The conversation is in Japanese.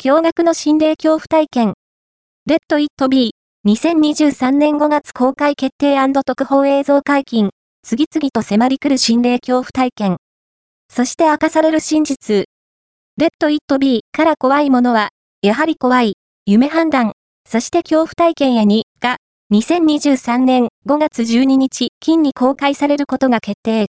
驚愕の心霊恐怖体験。レッド・イット・ビー、2023年5月公開決定特報映像解禁。次々と迫り来る心霊恐怖体験。そして明かされる真実。レッド・イット・ビーから怖いものは、やはり怖い、夢判断、そして恐怖体験へに、が、2023年5月12日、金に公開されることが決定。